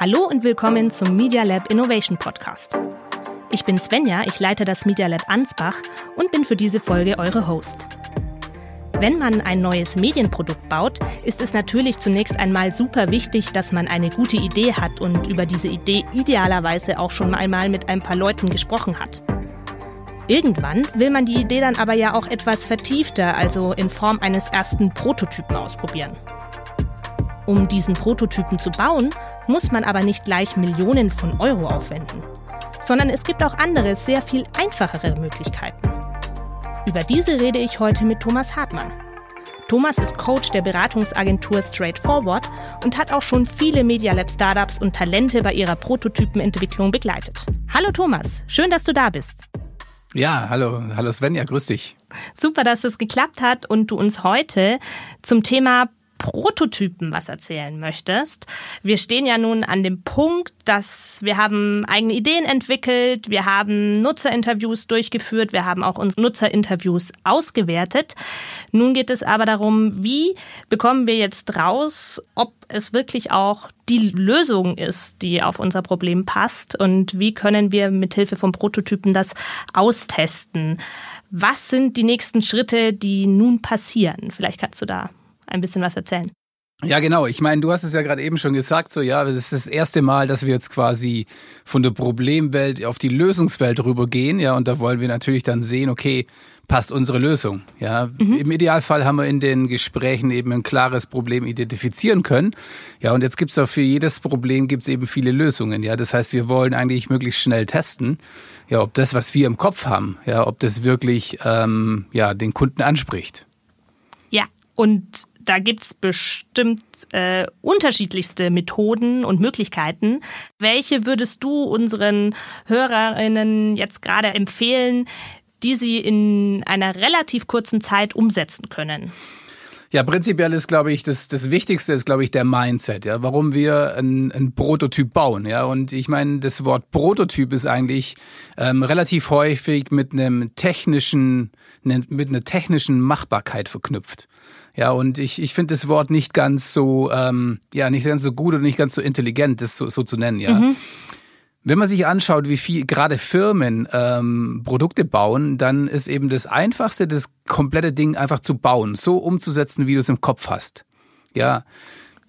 Hallo und willkommen zum Media Lab Innovation Podcast. Ich bin Svenja, ich leite das Media Lab Ansbach und bin für diese Folge eure Host. Wenn man ein neues Medienprodukt baut, ist es natürlich zunächst einmal super wichtig, dass man eine gute Idee hat und über diese Idee idealerweise auch schon einmal mit ein paar Leuten gesprochen hat. Irgendwann will man die Idee dann aber ja auch etwas vertiefter, also in Form eines ersten Prototypen ausprobieren. Um diesen Prototypen zu bauen, muss man aber nicht gleich Millionen von Euro aufwenden, sondern es gibt auch andere, sehr viel einfachere Möglichkeiten. Über diese rede ich heute mit Thomas Hartmann. Thomas ist Coach der Beratungsagentur Straightforward und hat auch schon viele Media Lab Startups und Talente bei ihrer Prototypenentwicklung begleitet. Hallo Thomas, schön, dass du da bist. Ja, hallo, hallo Svenja, grüß dich. Super, dass es geklappt hat und du uns heute zum Thema Prototypen was erzählen möchtest. Wir stehen ja nun an dem Punkt, dass wir haben eigene Ideen entwickelt, wir haben Nutzerinterviews durchgeführt, wir haben auch unsere Nutzerinterviews ausgewertet. Nun geht es aber darum, wie bekommen wir jetzt raus, ob es wirklich auch die Lösung ist, die auf unser Problem passt und wie können wir mithilfe von Prototypen das austesten. Was sind die nächsten Schritte, die nun passieren? Vielleicht kannst du da ein bisschen was erzählen. Ja, genau. Ich meine, du hast es ja gerade eben schon gesagt, so ja, das ist das erste Mal, dass wir jetzt quasi von der Problemwelt auf die Lösungswelt rübergehen, ja, und da wollen wir natürlich dann sehen, okay, passt unsere Lösung, ja. Mhm. Im Idealfall haben wir in den Gesprächen eben ein klares Problem identifizieren können, ja, und jetzt gibt's auch für jedes Problem gibt's eben viele Lösungen, ja. Das heißt, wir wollen eigentlich möglichst schnell testen, ja, ob das, was wir im Kopf haben, ja, ob das wirklich ähm, ja den Kunden anspricht. Ja, und da gibt's bestimmt äh, unterschiedlichste Methoden und Möglichkeiten. Welche würdest du unseren Hörerinnen jetzt gerade empfehlen, die sie in einer relativ kurzen Zeit umsetzen können? Ja, prinzipiell ist, glaube ich, das, das Wichtigste ist, glaube ich, der Mindset, ja, warum wir ein, ein Prototyp bauen, ja. Und ich meine, das Wort Prototyp ist eigentlich ähm, relativ häufig mit einem technischen, mit einer technischen Machbarkeit verknüpft. Ja, und ich, ich finde das Wort nicht ganz so, ähm, ja, nicht ganz so gut und nicht ganz so intelligent, das so, so zu nennen, ja. Mhm. Wenn man sich anschaut, wie viel gerade Firmen ähm, Produkte bauen, dann ist eben das Einfachste, das komplette Ding einfach zu bauen, so umzusetzen, wie du es im Kopf hast. Ja.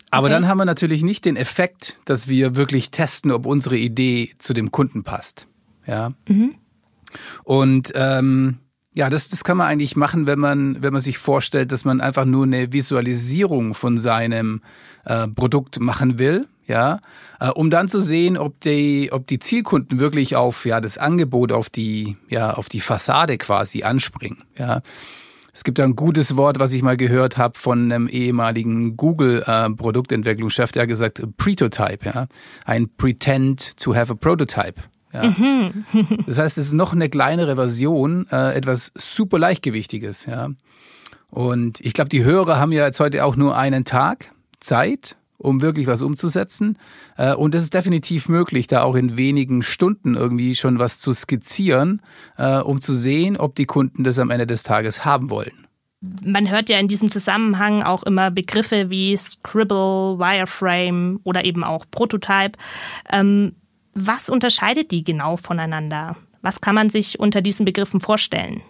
Aber okay. dann haben wir natürlich nicht den Effekt, dass wir wirklich testen, ob unsere Idee zu dem Kunden passt. Ja. Mhm. Und ähm, ja, das, das kann man eigentlich machen, wenn man, wenn man sich vorstellt, dass man einfach nur eine Visualisierung von seinem äh, Produkt machen will, ja, äh, um dann zu sehen, ob die, ob die Zielkunden wirklich auf ja das Angebot, auf die, ja, auf die Fassade quasi anspringen, ja. Es gibt ein gutes Wort, was ich mal gehört habe von einem ehemaligen Google-Produktentwicklungschef, äh, der hat gesagt, Pretotype, ja, ein Pretend to have a Prototype. Ja. Mhm. das heißt, es ist noch eine kleinere Version, äh, etwas super leichtgewichtiges. Ja. Und ich glaube, die Hörer haben ja jetzt heute auch nur einen Tag Zeit, um wirklich was umzusetzen. Äh, und es ist definitiv möglich, da auch in wenigen Stunden irgendwie schon was zu skizzieren, äh, um zu sehen, ob die Kunden das am Ende des Tages haben wollen. Man hört ja in diesem Zusammenhang auch immer Begriffe wie Scribble, Wireframe oder eben auch Prototype. Ähm, was unterscheidet die genau voneinander? Was kann man sich unter diesen Begriffen vorstellen?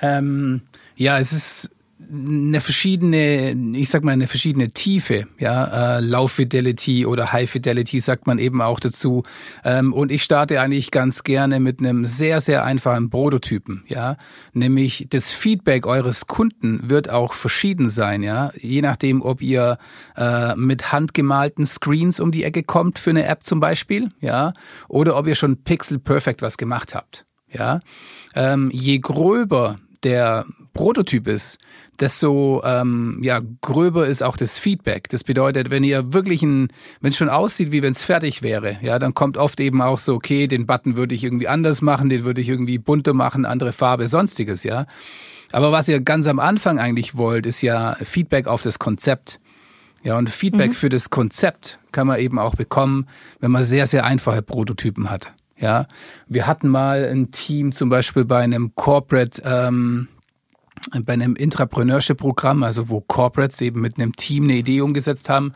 Ähm, ja, es ist eine verschiedene, ich sag mal, eine verschiedene Tiefe, ja, äh, Low Fidelity oder High Fidelity sagt man eben auch dazu. Ähm, und ich starte eigentlich ganz gerne mit einem sehr, sehr einfachen Prototypen, ja, nämlich das Feedback eures Kunden wird auch verschieden sein, ja, je nachdem, ob ihr äh, mit handgemalten Screens um die Ecke kommt für eine App zum Beispiel, ja, oder ob ihr schon Pixel Perfect was gemacht habt, ja. Ähm, je gröber der Prototyp ist, desto ähm, ja, gröber ist auch das Feedback. Das bedeutet, wenn ihr wirklich ein, wenn es schon aussieht, wie wenn es fertig wäre, ja, dann kommt oft eben auch so, okay, den Button würde ich irgendwie anders machen, den würde ich irgendwie bunter machen, andere Farbe, sonstiges, ja. Aber was ihr ganz am Anfang eigentlich wollt, ist ja Feedback auf das Konzept. Ja, und Feedback mhm. für das Konzept kann man eben auch bekommen, wenn man sehr, sehr einfache Prototypen hat. Ja, wir hatten mal ein Team zum Beispiel bei einem Corporate ähm, bei einem Intrapreneurship-Programm, also wo Corporates eben mit einem Team eine Idee umgesetzt haben.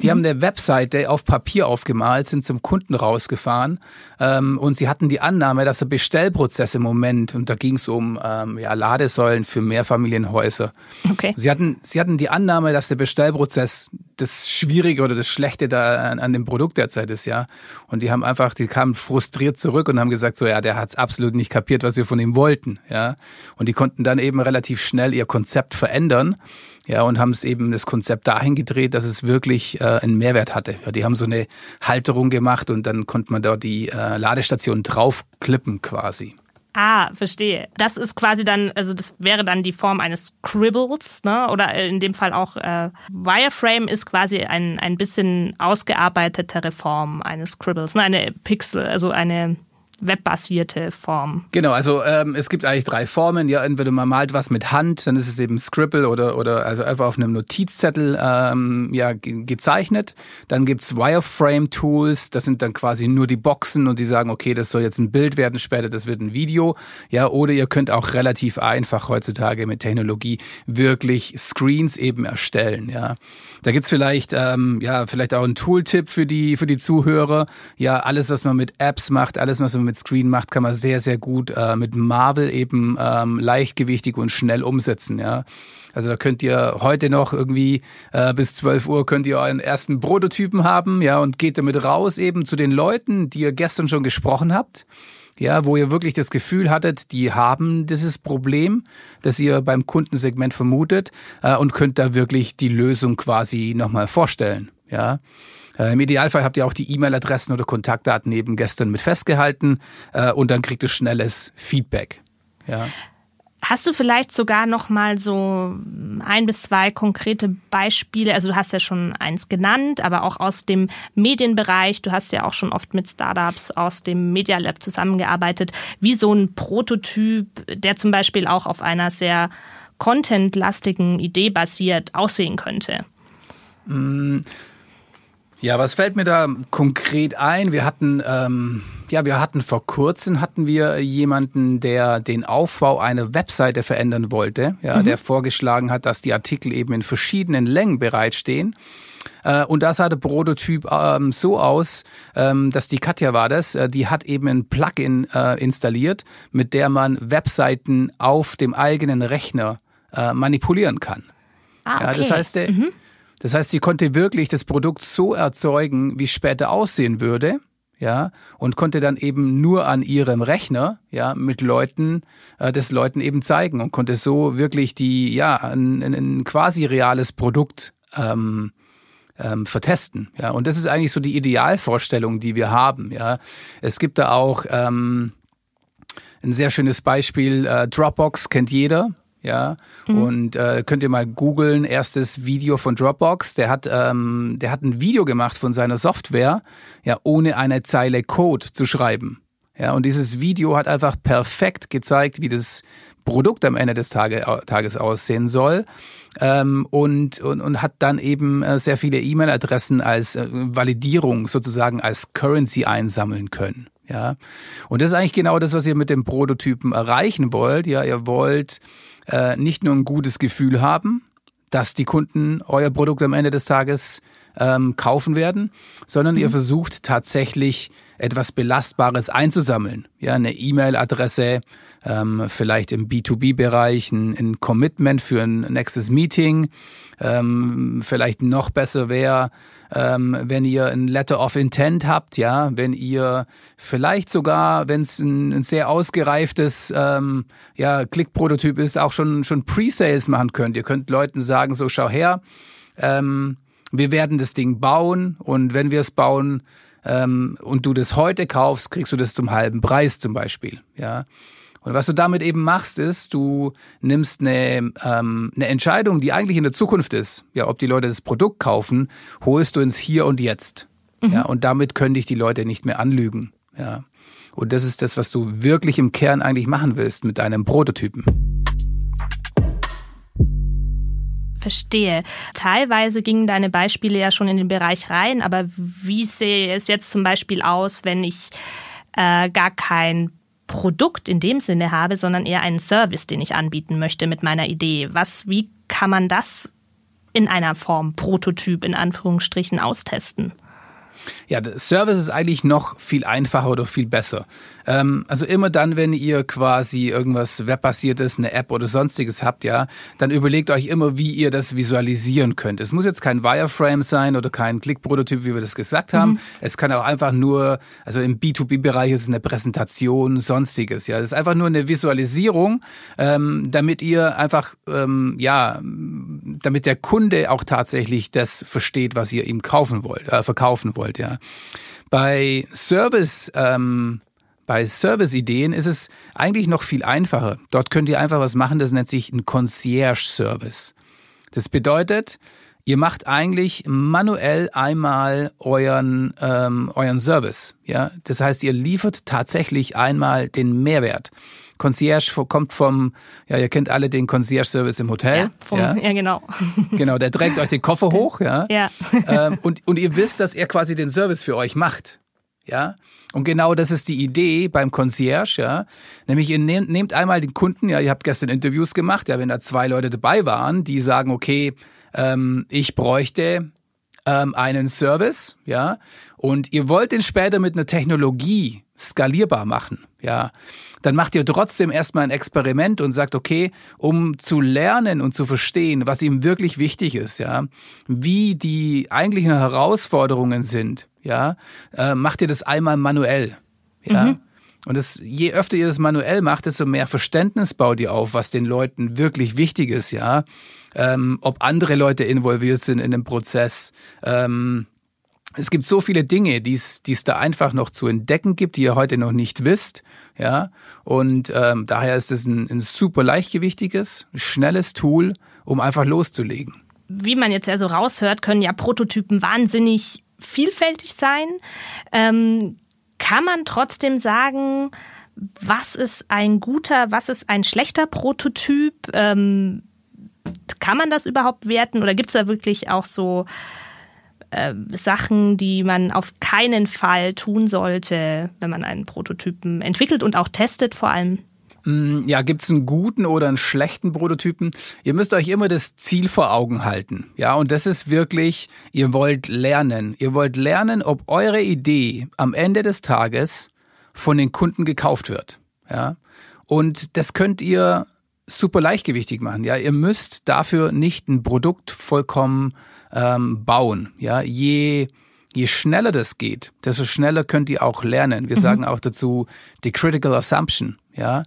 Die mhm. haben eine Webseite auf Papier aufgemalt, sind zum Kunden rausgefahren ähm, und sie hatten die Annahme, dass der Bestellprozess im Moment, und da ging es um ähm, ja, Ladesäulen für Mehrfamilienhäuser. Okay. Sie hatten, sie hatten die Annahme, dass der Bestellprozess das Schwierige oder das Schlechte da an, an dem Produkt derzeit ist, ja. Und die haben einfach, die kamen frustriert zurück und haben gesagt, so ja, der hat es absolut nicht kapiert, was wir von ihm wollten, ja. Und die konnten dann eben relativ schnell ihr Konzept verändern ja, und haben es eben das Konzept dahin gedreht, dass es wirklich äh, einen Mehrwert hatte. Ja, die haben so eine Halterung gemacht und dann konnte man dort die äh, Ladestation draufklippen quasi. Ah, verstehe. Das ist quasi dann, also das wäre dann die Form eines Scribbles, ne? Oder in dem Fall auch äh, Wireframe ist quasi ein, ein bisschen ausgearbeitetere Form eines Scribbles, ne? Eine Pixel, also eine webbasierte Form. Genau, also ähm, es gibt eigentlich drei Formen. Ja, entweder man malt was mit Hand, dann ist es eben Scribble oder, oder also einfach auf einem Notizzettel ähm, ja, ge gezeichnet. Dann gibt's Wireframe-Tools, das sind dann quasi nur die Boxen und die sagen, okay, das soll jetzt ein Bild werden, später das wird ein Video. Ja, oder ihr könnt auch relativ einfach heutzutage mit Technologie wirklich Screens eben erstellen. Ja, da gibt's vielleicht ähm, ja vielleicht auch einen Tooltip für die für die Zuhörer. Ja, alles was man mit Apps macht, alles was man mit mit Screen macht, kann man sehr, sehr gut äh, mit Marvel eben ähm, leichtgewichtig und schnell umsetzen, ja. Also da könnt ihr heute noch irgendwie äh, bis 12 Uhr könnt ihr euren ersten Prototypen haben, ja, und geht damit raus eben zu den Leuten, die ihr gestern schon gesprochen habt. Ja, wo ihr wirklich das Gefühl hattet, die haben dieses Problem, das ihr beim Kundensegment vermutet, äh, und könnt da wirklich die Lösung quasi nochmal vorstellen. Ja. Äh, Im Idealfall habt ihr auch die E-Mail-Adressen oder Kontaktdaten eben gestern mit festgehalten äh, und dann kriegt ihr schnelles Feedback. Ja. Hast du vielleicht sogar noch mal so ein bis zwei konkrete Beispiele? Also du hast ja schon eins genannt, aber auch aus dem Medienbereich. Du hast ja auch schon oft mit Startups aus dem Media Lab zusammengearbeitet. Wie so ein Prototyp, der zum Beispiel auch auf einer sehr contentlastigen Idee basiert, aussehen könnte? Mm. Ja, was fällt mir da konkret ein? Wir hatten, ähm, ja, wir hatten vor kurzem hatten wir jemanden, der den Aufbau einer Webseite verändern wollte, ja, mhm. der vorgeschlagen hat, dass die Artikel eben in verschiedenen Längen bereitstehen. Äh, und da sah der Prototyp ähm, so aus, ähm, dass die Katja war das, äh, die hat eben ein Plugin äh, installiert, mit der man Webseiten auf dem eigenen Rechner äh, manipulieren kann. Ah, okay. ja, das heißt, der, mhm. Das heißt, sie konnte wirklich das Produkt so erzeugen, wie es später aussehen würde, ja, und konnte dann eben nur an ihrem Rechner, ja, mit Leuten, äh, das Leuten eben zeigen und konnte so wirklich die, ja, ein, ein quasi reales Produkt ähm, ähm, vertesten, ja. Und das ist eigentlich so die Idealvorstellung, die wir haben, ja. Es gibt da auch ähm, ein sehr schönes Beispiel, äh, Dropbox kennt jeder, ja. Mhm. Und äh, könnt ihr mal googeln, erstes Video von Dropbox. Der hat, ähm, der hat ein Video gemacht von seiner Software, ja, ohne eine Zeile Code zu schreiben. Ja, und dieses Video hat einfach perfekt gezeigt, wie das Produkt am Ende des Tage, Tages aussehen soll. Ähm, und, und, und hat dann eben äh, sehr viele E-Mail-Adressen als äh, Validierung sozusagen als Currency einsammeln können. Ja, und das ist eigentlich genau das, was ihr mit dem Prototypen erreichen wollt. Ja, ihr wollt äh, nicht nur ein gutes Gefühl haben, dass die Kunden euer Produkt am Ende des Tages ähm, kaufen werden, sondern mhm. ihr versucht tatsächlich etwas Belastbares einzusammeln. Ja, eine E-Mail-Adresse, ähm, vielleicht im B2B-Bereich ein, ein, Commitment für ein nächstes Meeting. Ähm, vielleicht noch besser wäre, ähm, wenn ihr ein Letter of Intent habt, ja, wenn ihr vielleicht sogar, wenn es ein, ein, sehr ausgereiftes ähm, ja, Klick-Prototyp ist, auch schon, schon Pre-Sales machen könnt. Ihr könnt Leuten sagen, so schau her, ähm, wir werden das Ding bauen und wenn wir es bauen ähm, und du das heute kaufst, kriegst du das zum halben Preis zum Beispiel, ja. Und was du damit eben machst, ist, du nimmst eine, ähm, eine Entscheidung, die eigentlich in der Zukunft ist, ja, ob die Leute das Produkt kaufen, holst du ins Hier und Jetzt. Mhm. Ja, und damit können dich die Leute nicht mehr anlügen. Ja. Und das ist das, was du wirklich im Kern eigentlich machen willst mit deinem Prototypen. Verstehe. Teilweise gingen deine Beispiele ja schon in den Bereich rein, aber wie sehe es jetzt zum Beispiel aus, wenn ich äh, gar kein Produkt in dem Sinne habe, sondern eher einen Service, den ich anbieten möchte mit meiner Idee. Was, wie kann man das in einer Form Prototyp in Anführungsstrichen austesten? Ja, der Service ist eigentlich noch viel einfacher oder viel besser. Ähm, also immer dann, wenn ihr quasi irgendwas webbasiertes, eine App oder sonstiges habt, ja, dann überlegt euch immer, wie ihr das visualisieren könnt. Es muss jetzt kein Wireframe sein oder kein Klickprototyp, wie wir das gesagt haben. Mhm. Es kann auch einfach nur, also im B2B-Bereich ist es eine Präsentation, sonstiges, ja. Es ist einfach nur eine Visualisierung, ähm, damit ihr einfach, ähm, ja, damit der Kunde auch tatsächlich das versteht, was ihr ihm kaufen wollt, äh, verkaufen wollt, ja. Bei Service, ähm, bei Service-Ideen ist es eigentlich noch viel einfacher. Dort könnt ihr einfach was machen, das nennt sich ein Concierge-Service. Das bedeutet, ihr macht eigentlich manuell einmal euren, ähm, euren Service. Ja? Das heißt, ihr liefert tatsächlich einmal den Mehrwert. Concierge kommt vom, ja, ihr kennt alle den Concierge-Service im Hotel. Ja, vom, ja. ja, genau. Genau, der trägt euch den Koffer hoch, ja. ja. Ähm, und, und ihr wisst, dass er quasi den Service für euch macht. Ja, und genau das ist die Idee beim Concierge, ja. Nämlich ihr nehmt, nehmt einmal den Kunden, ja, ihr habt gestern Interviews gemacht, ja, wenn da zwei Leute dabei waren, die sagen, okay, ähm, ich bräuchte ähm, einen Service, ja, und ihr wollt den später mit einer Technologie skalierbar machen, ja, dann macht ihr trotzdem erstmal ein Experiment und sagt, okay, um zu lernen und zu verstehen, was ihm wirklich wichtig ist, ja, wie die eigentlichen Herausforderungen sind, ja, äh, macht ihr das einmal manuell, ja. Mhm. Und das, je öfter ihr das manuell macht, desto mehr Verständnis baut ihr auf, was den Leuten wirklich wichtig ist, ja. Ähm, ob andere Leute involviert sind in dem Prozess. Ähm, es gibt so viele Dinge, die es da einfach noch zu entdecken gibt, die ihr heute noch nicht wisst. Ja, und ähm, daher ist es ein, ein super leichtgewichtiges, schnelles Tool, um einfach loszulegen. Wie man jetzt ja so raushört, können ja Prototypen wahnsinnig vielfältig sein. Ähm, kann man trotzdem sagen, was ist ein guter, was ist ein schlechter Prototyp? Ähm, kann man das überhaupt werten oder gibt es da wirklich auch so äh, Sachen, die man auf keinen Fall tun sollte, wenn man einen Prototypen entwickelt und auch testet vor allem? Mm, ja, gibt es einen guten oder einen schlechten Prototypen? Ihr müsst euch immer das Ziel vor Augen halten. Ja, und das ist wirklich, ihr wollt lernen. Ihr wollt lernen, ob eure Idee am Ende des Tages von den Kunden gekauft wird. Ja, und das könnt ihr super leichtgewichtig machen. Ja, ihr müsst dafür nicht ein Produkt vollkommen ähm, bauen. Ja, je je schneller das geht, desto schneller könnt ihr auch lernen. Wir mhm. sagen auch dazu die Critical Assumption. Ja,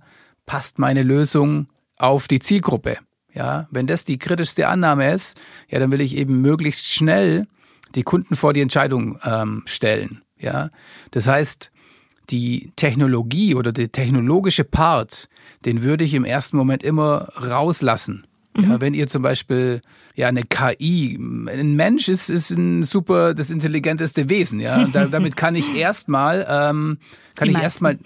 passt meine Lösung auf die Zielgruppe? Ja, wenn das die kritischste Annahme ist, ja, dann will ich eben möglichst schnell die Kunden vor die Entscheidung ähm, stellen. Ja, das heißt, die Technologie oder der technologische Part, den würde ich im ersten Moment immer rauslassen. Mhm. Ja, wenn ihr zum Beispiel ja eine KI, ein Mensch ist, ist ein super das intelligenteste Wesen, ja. Da, damit kann ich erstmal, ähm, kann Die ich erstmal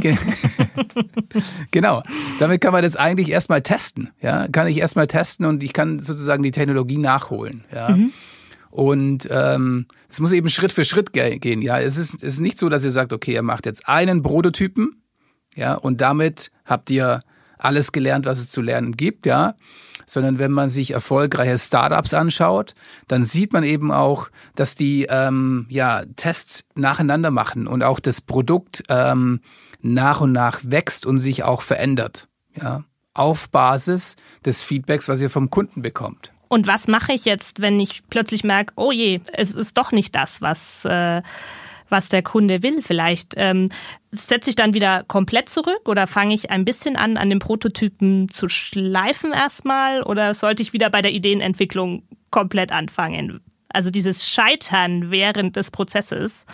genau, damit kann man das eigentlich erstmal testen, ja. Kann ich erstmal testen und ich kann sozusagen die Technologie nachholen, ja. Mhm. Und ähm, es muss eben Schritt für Schritt gehen. Ja, es ist, es ist nicht so, dass ihr sagt, okay, ihr macht jetzt einen Prototypen, ja, und damit habt ihr alles gelernt, was es zu lernen gibt, ja sondern wenn man sich erfolgreiche Startups anschaut, dann sieht man eben auch, dass die ähm, ja Tests nacheinander machen und auch das Produkt ähm, nach und nach wächst und sich auch verändert. Ja, auf Basis des Feedbacks, was ihr vom Kunden bekommt. Und was mache ich jetzt, wenn ich plötzlich merke, oh je, es ist doch nicht das, was äh, was der Kunde will. Vielleicht ähm, setze ich dann wieder komplett zurück oder fange ich ein bisschen an, an dem Prototypen zu schleifen erstmal oder sollte ich wieder bei der Ideenentwicklung komplett anfangen? Also dieses Scheitern während des Prozesses.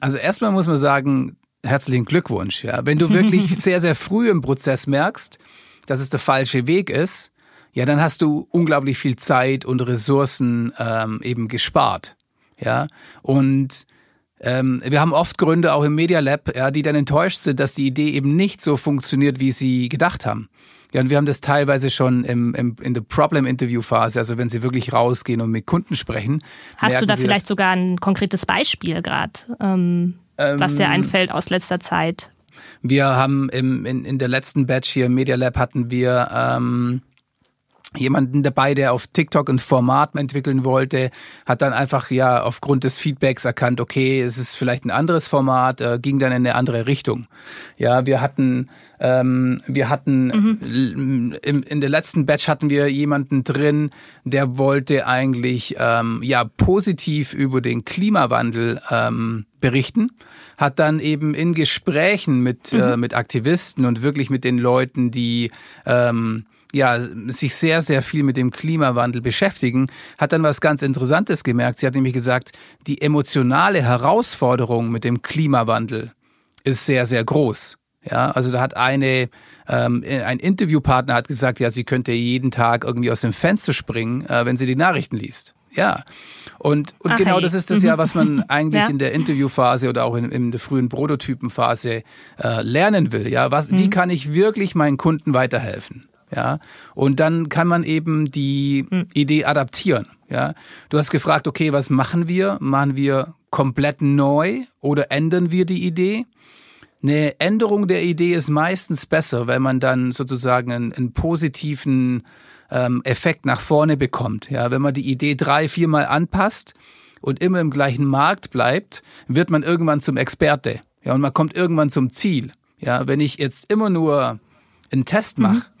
Also erstmal muss man sagen, herzlichen Glückwunsch. Ja, wenn du wirklich sehr sehr früh im Prozess merkst, dass es der falsche Weg ist, ja, dann hast du unglaublich viel Zeit und Ressourcen ähm, eben gespart. Ja, und ähm, wir haben oft Gründe auch im Media Lab, ja, die dann enttäuscht sind, dass die Idee eben nicht so funktioniert, wie sie gedacht haben. Ja, und wir haben das teilweise schon im, im, in der Problem-Interview-Phase, also wenn sie wirklich rausgehen und mit Kunden sprechen. Hast du da vielleicht sogar ein konkretes Beispiel gerade, ähm, ähm, was dir einfällt aus letzter Zeit? Wir haben im, in, in der letzten Batch hier im Media Lab hatten wir ähm, jemanden dabei, der auf TikTok ein Format entwickeln wollte, hat dann einfach ja aufgrund des Feedbacks erkannt, okay, es ist vielleicht ein anderes Format, äh, ging dann in eine andere Richtung. Ja, wir hatten ähm, wir hatten mhm. im, in der letzten Batch hatten wir jemanden drin, der wollte eigentlich ähm, ja positiv über den Klimawandel ähm, berichten, hat dann eben in Gesprächen mit mhm. äh, mit Aktivisten und wirklich mit den Leuten, die ähm, ja, sich sehr, sehr viel mit dem Klimawandel beschäftigen, hat dann was ganz Interessantes gemerkt. Sie hat nämlich gesagt, die emotionale Herausforderung mit dem Klimawandel ist sehr, sehr groß. Ja, also da hat eine, ähm, ein Interviewpartner hat gesagt, ja, sie könnte jeden Tag irgendwie aus dem Fenster springen, äh, wenn sie die Nachrichten liest. Ja. Und, und Ach, genau hey. das ist das ja, was man eigentlich ja. in der Interviewphase oder auch in, in der frühen Prototypenphase äh, lernen will. Ja, was, mhm. wie kann ich wirklich meinen Kunden weiterhelfen? Ja, und dann kann man eben die mhm. Idee adaptieren. Ja, du hast gefragt, okay, was machen wir? Machen wir komplett neu oder ändern wir die Idee? Eine Änderung der Idee ist meistens besser, weil man dann sozusagen einen, einen positiven ähm, Effekt nach vorne bekommt. Ja, wenn man die Idee drei, viermal anpasst und immer im gleichen Markt bleibt, wird man irgendwann zum Experte. Ja, und man kommt irgendwann zum Ziel. Ja, wenn ich jetzt immer nur einen Test mache mhm.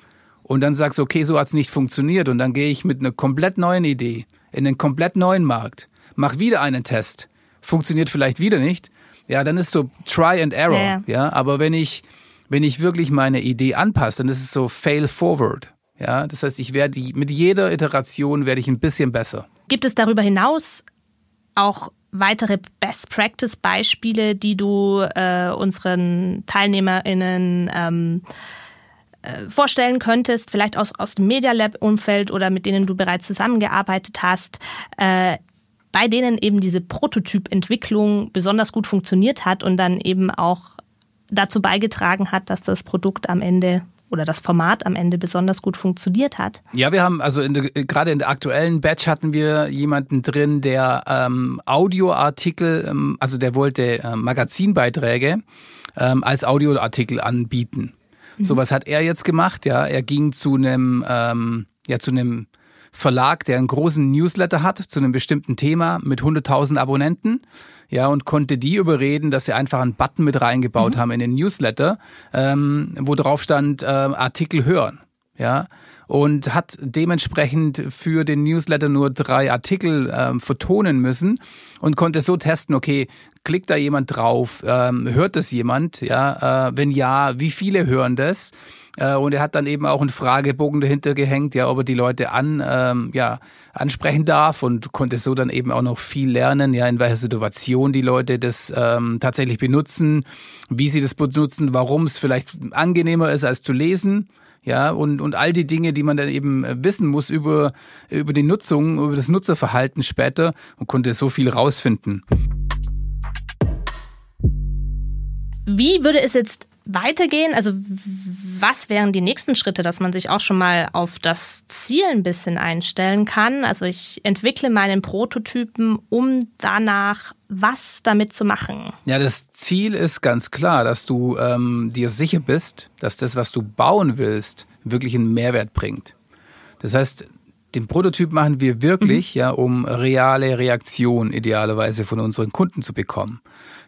Und dann sagst, okay, so hat's nicht funktioniert und dann gehe ich mit einer komplett neuen Idee in einen komplett neuen Markt, mach wieder einen Test, funktioniert vielleicht wieder nicht, ja, dann ist so Try and Error. Ja, ja. aber wenn ich, wenn ich wirklich meine Idee anpasse, dann ist es so Fail Forward. Ja, das heißt, ich werde mit jeder Iteration werde ich ein bisschen besser. Gibt es darüber hinaus auch weitere Best Practice Beispiele, die du äh, unseren TeilnehmerInnen ähm, äh, vorstellen könntest, vielleicht aus, aus dem Media Lab Umfeld oder mit denen du bereits zusammengearbeitet hast, äh, bei denen eben diese Prototypentwicklung besonders gut funktioniert hat und dann eben auch dazu beigetragen hat, dass das Produkt am Ende oder das Format am Ende besonders gut funktioniert hat. Ja, wir haben also in der, gerade in der aktuellen Batch hatten wir jemanden drin, der ähm, Audioartikel, ähm, also der wollte äh, Magazinbeiträge ähm, als Audioartikel anbieten. Mhm. So was hat er jetzt gemacht. Ja, er ging zu einem ähm, ja zu einem Verlag, der einen großen Newsletter hat zu einem bestimmten Thema mit 100.000 Abonnenten. Ja, und konnte die überreden, dass sie einfach einen Button mit reingebaut mhm. haben in den Newsletter, ähm, wo drauf stand, äh, Artikel hören. Ja, und hat dementsprechend für den Newsletter nur drei Artikel ähm, vertonen müssen und konnte so testen, okay, klickt da jemand drauf, ähm, hört das jemand, ja, äh, wenn ja, wie viele hören das? Äh, und er hat dann eben auch einen Fragebogen dahinter gehängt, ja, ob er die Leute an, ähm, ja, ansprechen darf und konnte so dann eben auch noch viel lernen, ja, in welcher Situation die Leute das ähm, tatsächlich benutzen, wie sie das benutzen, warum es vielleicht angenehmer ist als zu lesen ja, und, und all die Dinge, die man dann eben äh, wissen muss über, über die Nutzung, über das Nutzerverhalten später und konnte so viel rausfinden. Wie würde es jetzt weitergehen? Also was wären die nächsten Schritte, dass man sich auch schon mal auf das Ziel ein bisschen einstellen kann? Also ich entwickle meinen Prototypen, um danach was damit zu machen. Ja, das Ziel ist ganz klar, dass du ähm, dir sicher bist, dass das, was du bauen willst, wirklich einen Mehrwert bringt. Das heißt, den Prototyp machen wir wirklich, mhm. ja, um reale Reaktion idealerweise von unseren Kunden zu bekommen.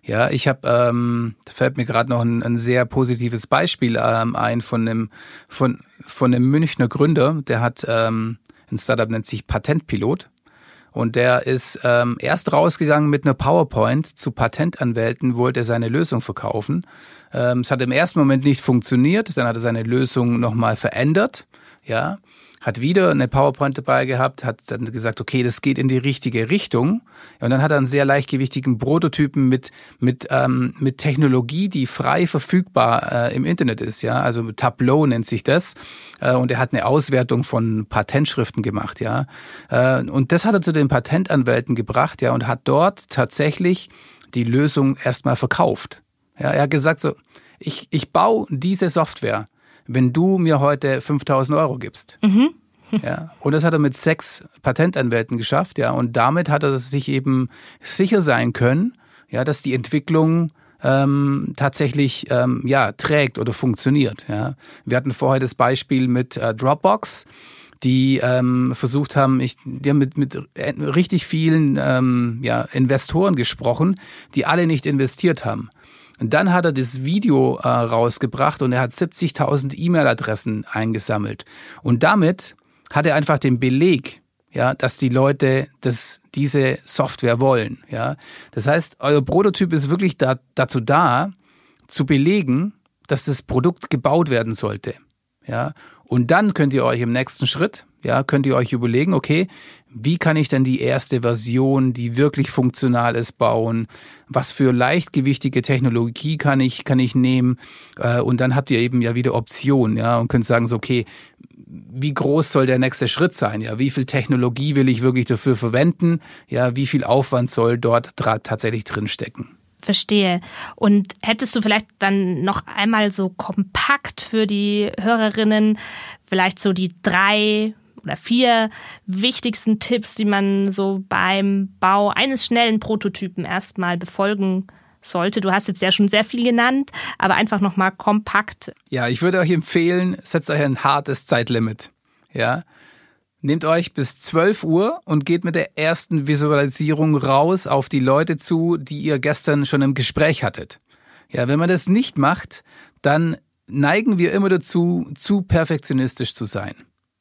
Ja, ich habe, ähm, da fällt mir gerade noch ein, ein, sehr positives Beispiel ähm, ein von einem von von einem Münchner Gründer, der hat ähm, ein Startup nennt sich Patentpilot und der ist ähm, erst rausgegangen mit einer PowerPoint zu Patentanwälten, wollte er seine Lösung verkaufen. Ähm, es hat im ersten Moment nicht funktioniert, dann hat er seine Lösung nochmal verändert, ja hat wieder eine PowerPoint dabei gehabt, hat dann gesagt, okay, das geht in die richtige Richtung. Und dann hat er einen sehr leichtgewichtigen Prototypen mit mit ähm, mit Technologie, die frei verfügbar äh, im Internet ist, ja, also Tableau nennt sich das. Äh, und er hat eine Auswertung von Patentschriften gemacht, ja. Äh, und das hat er zu den Patentanwälten gebracht, ja, und hat dort tatsächlich die Lösung erstmal verkauft. Ja, er hat gesagt so, ich ich baue diese Software wenn du mir heute 5000 Euro gibst. Mhm. Ja, und das hat er mit sechs Patentanwälten geschafft, ja, und damit hat er sich eben sicher sein können, ja, dass die Entwicklung ähm, tatsächlich ähm, ja trägt oder funktioniert. Ja, wir hatten vorher das Beispiel mit äh, Dropbox die ähm, versucht haben, ich, die haben mit, mit richtig vielen ähm, ja, Investoren gesprochen, die alle nicht investiert haben. Und dann hat er das Video äh, rausgebracht und er hat 70.000 E-Mail-Adressen eingesammelt. Und damit hat er einfach den Beleg, ja, dass die Leute das, diese Software wollen. Ja, das heißt, euer Prototyp ist wirklich da, dazu da, zu belegen, dass das Produkt gebaut werden sollte. Ja, und dann könnt ihr euch im nächsten Schritt, ja, könnt ihr euch überlegen, okay, wie kann ich denn die erste Version, die wirklich funktional ist, bauen? Was für leichtgewichtige Technologie kann ich, kann ich nehmen? Äh, und dann habt ihr eben ja wieder Optionen, ja, und könnt sagen so, okay, wie groß soll der nächste Schritt sein? Ja, wie viel Technologie will ich wirklich dafür verwenden? Ja, wie viel Aufwand soll dort tatsächlich drinstecken? Verstehe. Und hättest du vielleicht dann noch einmal so kompakt für die Hörerinnen vielleicht so die drei oder vier wichtigsten Tipps, die man so beim Bau eines schnellen Prototypen erstmal befolgen sollte. Du hast jetzt ja schon sehr viel genannt, aber einfach nochmal kompakt. Ja, ich würde euch empfehlen, setzt euch ein hartes Zeitlimit. Ja, Nehmt euch bis 12 Uhr und geht mit der ersten Visualisierung raus auf die Leute zu, die ihr gestern schon im Gespräch hattet. Ja, wenn man das nicht macht, dann neigen wir immer dazu, zu perfektionistisch zu sein.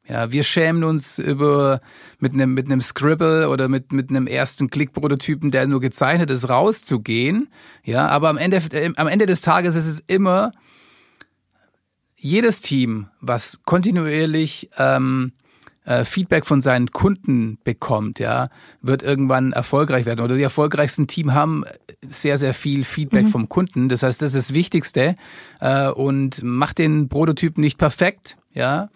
Ja, wir schämen uns über mit einem mit einem Scribble oder mit mit einem ersten Klickprototypen, der nur gezeichnet ist, rauszugehen. Ja, aber am Ende am Ende des Tages ist es immer jedes Team, was kontinuierlich ähm, äh, Feedback von seinen Kunden bekommt, ja, wird irgendwann erfolgreich werden. Oder die erfolgreichsten Team haben sehr, sehr viel Feedback mhm. vom Kunden. Das heißt, das ist das Wichtigste. Äh, und macht den Prototyp nicht perfekt, ja.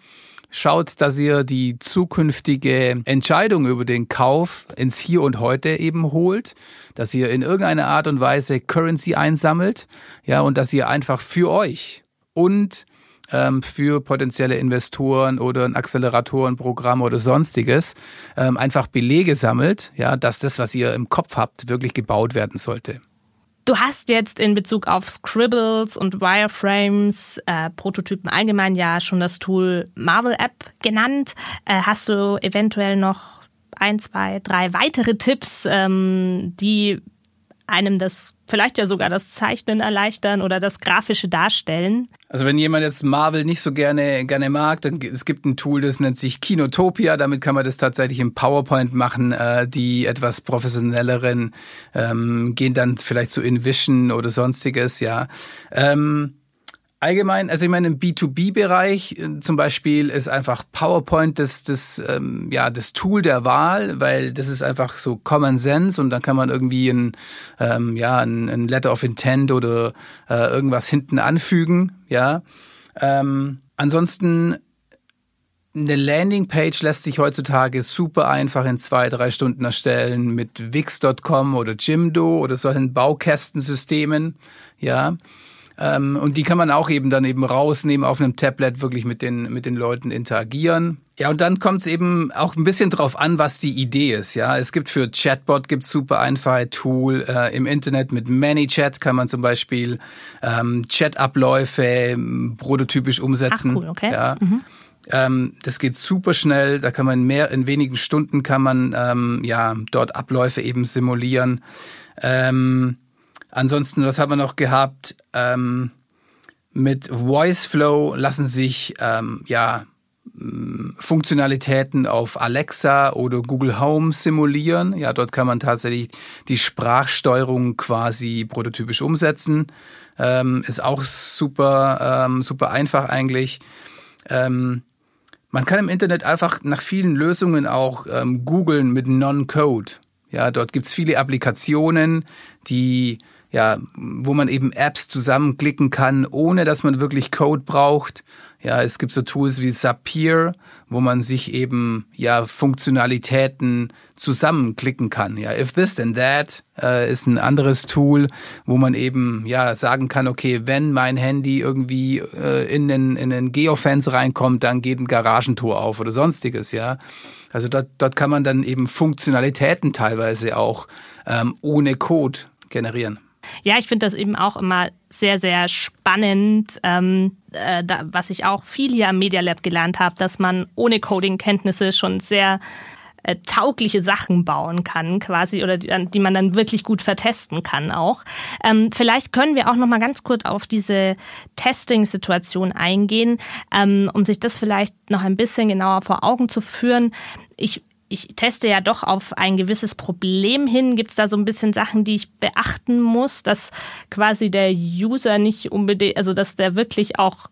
Schaut, dass ihr die zukünftige Entscheidung über den Kauf ins Hier und Heute eben holt, dass ihr in irgendeiner Art und Weise Currency einsammelt, ja, und dass ihr einfach für euch und ähm, für potenzielle Investoren oder ein Acceleratorenprogramm oder sonstiges ähm, einfach Belege sammelt, ja, dass das, was ihr im Kopf habt, wirklich gebaut werden sollte. Du hast jetzt in Bezug auf Scribbles und Wireframes, äh, Prototypen allgemein ja schon das Tool Marvel App genannt. Äh, hast du eventuell noch ein, zwei, drei weitere Tipps, ähm, die einem das vielleicht ja sogar das Zeichnen erleichtern oder das grafische Darstellen. Also wenn jemand jetzt Marvel nicht so gerne gerne mag, dann es gibt ein Tool, das nennt sich Kinotopia. Damit kann man das tatsächlich im PowerPoint machen. Äh, die etwas professionelleren ähm, gehen dann vielleicht zu InVision oder sonstiges. Ja. Ähm, Allgemein, also ich meine, im B2B-Bereich äh, zum Beispiel ist einfach PowerPoint das, das, ähm, ja, das Tool der Wahl, weil das ist einfach so Common Sense und dann kann man irgendwie ein, ähm, ja, ein, ein Letter of Intent oder äh, irgendwas hinten anfügen, ja. Ähm, ansonsten eine Landingpage lässt sich heutzutage super einfach in zwei, drei Stunden erstellen mit Wix.com oder Jimdo oder solchen Baukästensystemen, ja. Ähm, und die kann man auch eben dann eben rausnehmen auf einem Tablet, wirklich mit den, mit den Leuten interagieren. Ja, und dann kommt es eben auch ein bisschen drauf an, was die Idee ist. Ja, es gibt für Chatbot gibt's super einfache Tool äh, im Internet mit ManyChat kann man zum Beispiel ähm, Chat-Abläufe ähm, prototypisch umsetzen. Ach, cool, okay. Ja. Mhm. Ähm, das geht super schnell. Da kann man mehr in wenigen Stunden kann man ähm, ja dort Abläufe eben simulieren. Ähm, Ansonsten, was haben wir noch gehabt? Ähm, mit VoiceFlow lassen sich ähm, ja Funktionalitäten auf Alexa oder Google Home simulieren. Ja, dort kann man tatsächlich die Sprachsteuerung quasi prototypisch umsetzen. Ähm, ist auch super, ähm, super einfach eigentlich. Ähm, man kann im Internet einfach nach vielen Lösungen auch ähm, googeln mit Non-Code. Ja, dort gibt's viele Applikationen, die ja, wo man eben Apps zusammenklicken kann, ohne dass man wirklich Code braucht. Ja, es gibt so Tools wie Zapier, wo man sich eben ja Funktionalitäten zusammenklicken kann. Ja, if this then that äh, ist ein anderes Tool, wo man eben ja sagen kann, okay, wenn mein Handy irgendwie äh, in den in den Geofence reinkommt, dann geht ein Garagentor auf oder sonstiges. Ja, also dort dort kann man dann eben Funktionalitäten teilweise auch ähm, ohne Code generieren. Ja, ich finde das eben auch immer sehr, sehr spannend, ähm, äh, da, was ich auch viel hier am Media Lab gelernt habe, dass man ohne Coding-Kenntnisse schon sehr äh, taugliche Sachen bauen kann, quasi, oder die, die, man dann wirklich gut vertesten kann auch. Ähm, vielleicht können wir auch noch mal ganz kurz auf diese Testing-Situation eingehen, ähm, um sich das vielleicht noch ein bisschen genauer vor Augen zu führen. Ich ich teste ja doch auf ein gewisses Problem hin. Gibt es da so ein bisschen Sachen, die ich beachten muss, dass quasi der User nicht unbedingt, also dass der wirklich auch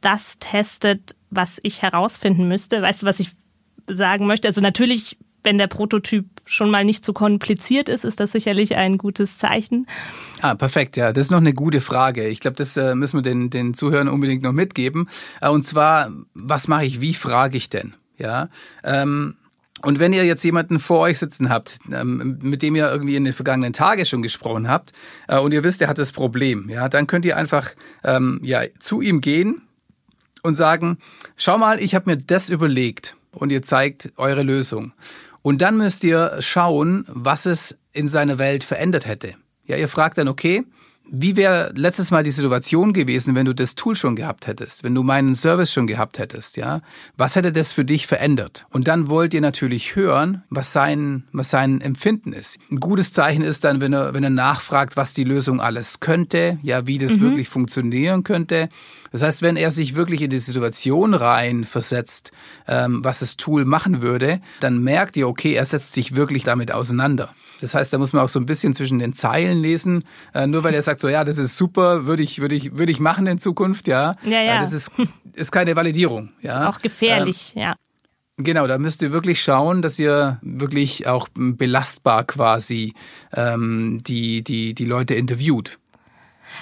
das testet, was ich herausfinden müsste? Weißt du, was ich sagen möchte. Also natürlich, wenn der Prototyp schon mal nicht zu kompliziert ist, ist das sicherlich ein gutes Zeichen. Ah, perfekt, ja. Das ist noch eine gute Frage. Ich glaube, das äh, müssen wir den, den Zuhörern unbedingt noch mitgeben. Äh, und zwar, was mache ich, wie frage ich denn? Ja. Ähm, und wenn ihr jetzt jemanden vor euch sitzen habt, ähm, mit dem ihr irgendwie in den vergangenen Tagen schon gesprochen habt, äh, und ihr wisst, er hat das Problem, ja, dann könnt ihr einfach ähm, ja zu ihm gehen und sagen: Schau mal, ich habe mir das überlegt und ihr zeigt eure Lösung. Und dann müsst ihr schauen, was es in seiner Welt verändert hätte. Ja, ihr fragt dann, okay, wie wäre letztes Mal die Situation gewesen, wenn du das Tool schon gehabt hättest, wenn du meinen Service schon gehabt hättest, ja? Was hätte das für dich verändert? Und dann wollt ihr natürlich hören, was sein, was sein Empfinden ist. Ein gutes Zeichen ist dann, wenn er, wenn er nachfragt, was die Lösung alles könnte, ja, wie das mhm. wirklich funktionieren könnte. Das heißt, wenn er sich wirklich in die Situation rein versetzt, ähm, was das Tool machen würde, dann merkt ihr, okay, er setzt sich wirklich damit auseinander. Das heißt, da muss man auch so ein bisschen zwischen den Zeilen lesen. Äh, nur weil er sagt so, ja, das ist super, würde ich, würde ich, würde ich machen in Zukunft, ja. Ja, ja. Äh, das ist, ist keine Validierung, ja. Ist auch gefährlich, ähm, ja. Genau, da müsst ihr wirklich schauen, dass ihr wirklich auch belastbar quasi ähm, die, die, die Leute interviewt.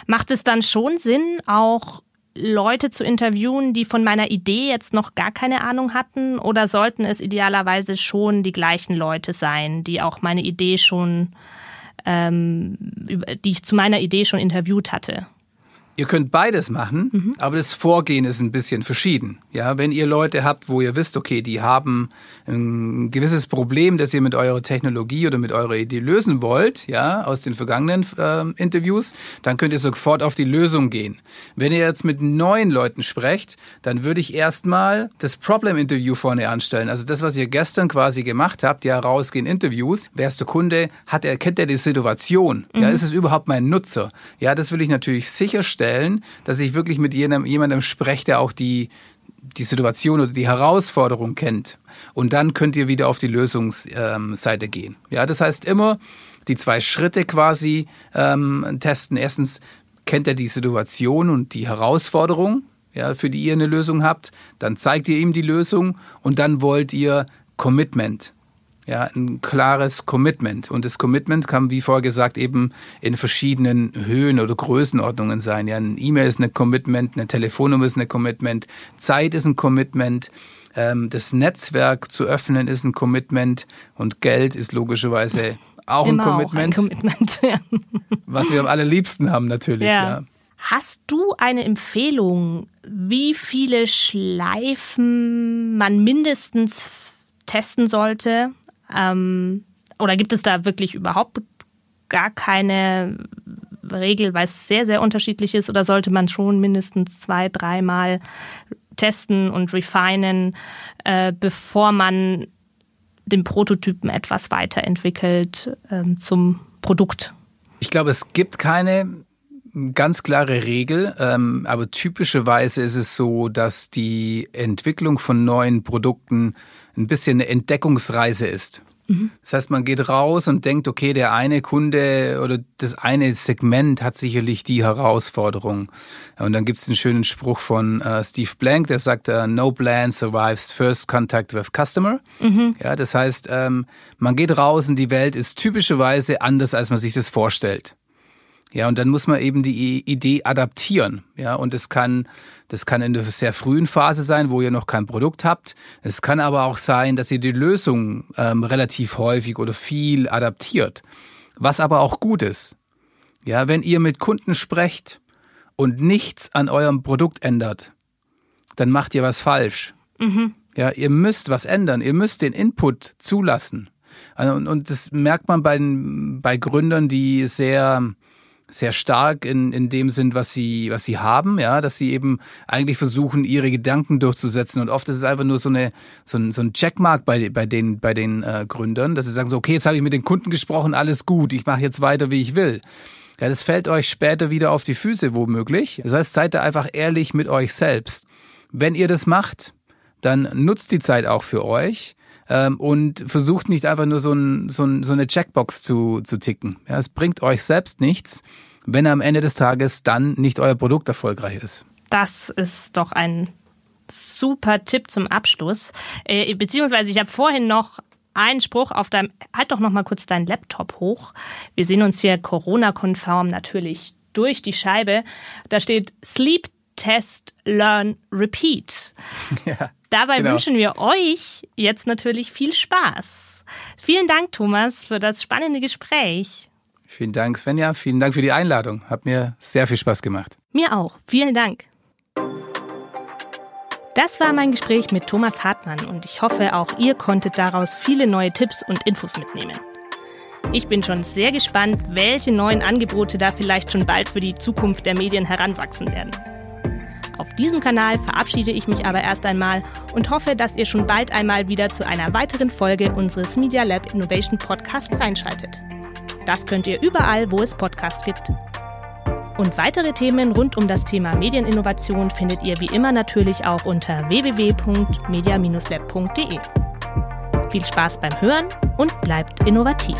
Macht es dann schon Sinn, auch Leute zu interviewen, die von meiner Idee jetzt noch gar keine Ahnung hatten? Oder sollten es idealerweise schon die gleichen Leute sein, die auch meine Idee schon, ähm, die ich zu meiner Idee schon interviewt hatte? Ihr könnt beides machen, mhm. aber das Vorgehen ist ein bisschen verschieden. Ja, wenn ihr Leute habt, wo ihr wisst, okay, die haben ein gewisses Problem, das ihr mit eurer Technologie oder mit eurer Idee lösen wollt, ja, aus den vergangenen äh, Interviews, dann könnt ihr sofort auf die Lösung gehen. Wenn ihr jetzt mit neuen Leuten sprecht, dann würde ich erstmal das Problem Interview vorne anstellen. Also das, was ihr gestern quasi gemacht habt, ja, rausgehen Interviews. Wer ist der Kunde? Hat er, kennt er die Situation? Mhm. Ja, ist es überhaupt mein Nutzer? Ja, das will ich natürlich sicherstellen sicherstellen, dass ich wirklich mit jemandem, jemandem spreche, der auch die, die Situation oder die Herausforderung kennt. Und dann könnt ihr wieder auf die Lösungsseite gehen. Ja, das heißt immer die zwei Schritte quasi ähm, testen. Erstens kennt er die Situation und die Herausforderung, ja, für die ihr eine Lösung habt. Dann zeigt ihr ihm die Lösung und dann wollt ihr Commitment ja, ein klares Commitment. Und das Commitment kann, wie vorher gesagt, eben in verschiedenen Höhen oder Größenordnungen sein. Ja, ein E-Mail ist ein Commitment, eine Telefonnummer ist ein Commitment, Zeit ist ein Commitment, ähm, das Netzwerk zu öffnen ist ein Commitment und Geld ist logischerweise auch ein Commitment. Auch ein Commitment ja. Was wir am allerliebsten haben natürlich. Ja. ja. Hast du eine Empfehlung, wie viele Schleifen man mindestens testen sollte, ähm, oder gibt es da wirklich überhaupt gar keine Regel, weil es sehr, sehr unterschiedlich ist? Oder sollte man schon mindestens zwei, dreimal testen und refinen, äh, bevor man den Prototypen etwas weiterentwickelt ähm, zum Produkt? Ich glaube, es gibt keine ganz klare Regel, ähm, aber typischerweise ist es so, dass die Entwicklung von neuen Produkten ein bisschen eine Entdeckungsreise ist. Mhm. Das heißt, man geht raus und denkt, okay, der eine Kunde oder das eine Segment hat sicherlich die Herausforderung. Und dann gibt es einen schönen Spruch von äh, Steve Blank, der sagt, uh, no plan survives first contact with customer. Mhm. Ja, das heißt, ähm, man geht raus und die Welt ist typischerweise anders, als man sich das vorstellt. Ja, und dann muss man eben die Idee adaptieren. Ja, und es kann, das kann in einer sehr frühen Phase sein, wo ihr noch kein Produkt habt. Es kann aber auch sein, dass ihr die Lösung ähm, relativ häufig oder viel adaptiert. Was aber auch gut ist. Ja, wenn ihr mit Kunden sprecht und nichts an eurem Produkt ändert, dann macht ihr was falsch. Mhm. Ja, ihr müsst was ändern. Ihr müsst den Input zulassen. Und, und das merkt man bei, bei Gründern, die sehr sehr stark in, in dem sind, was sie, was sie haben, ja, dass sie eben eigentlich versuchen, ihre Gedanken durchzusetzen. Und oft ist es einfach nur so eine, so ein, so ein Checkmark bei, bei den, bei den äh, Gründern, dass sie sagen so, okay, jetzt habe ich mit den Kunden gesprochen, alles gut, ich mache jetzt weiter, wie ich will. Ja, das fällt euch später wieder auf die Füße, womöglich. Das heißt, seid da einfach ehrlich mit euch selbst. Wenn ihr das macht, dann nutzt die Zeit auch für euch ähm, und versucht nicht einfach nur so, ein, so, ein, so eine Checkbox zu, zu ticken. Ja, es bringt euch selbst nichts, wenn am Ende des Tages dann nicht euer Produkt erfolgreich ist. Das ist doch ein super Tipp zum Abschluss. Äh, beziehungsweise ich habe vorhin noch einen Spruch auf deinem, halt doch noch mal kurz deinen Laptop hoch. Wir sehen uns hier Corona-konform natürlich durch die Scheibe. Da steht Sleep Test, Learn, Repeat. Ja, Dabei genau. wünschen wir euch jetzt natürlich viel Spaß. Vielen Dank, Thomas, für das spannende Gespräch. Vielen Dank, Svenja. Vielen Dank für die Einladung. Hat mir sehr viel Spaß gemacht. Mir auch. Vielen Dank. Das war mein Gespräch mit Thomas Hartmann und ich hoffe, auch ihr konntet daraus viele neue Tipps und Infos mitnehmen. Ich bin schon sehr gespannt, welche neuen Angebote da vielleicht schon bald für die Zukunft der Medien heranwachsen werden. Auf diesem Kanal verabschiede ich mich aber erst einmal und hoffe, dass ihr schon bald einmal wieder zu einer weiteren Folge unseres Media Lab Innovation Podcast reinschaltet. Das könnt ihr überall, wo es Podcasts gibt. Und weitere Themen rund um das Thema Medieninnovation findet ihr wie immer natürlich auch unter www.media-lab.de. Viel Spaß beim Hören und bleibt innovativ.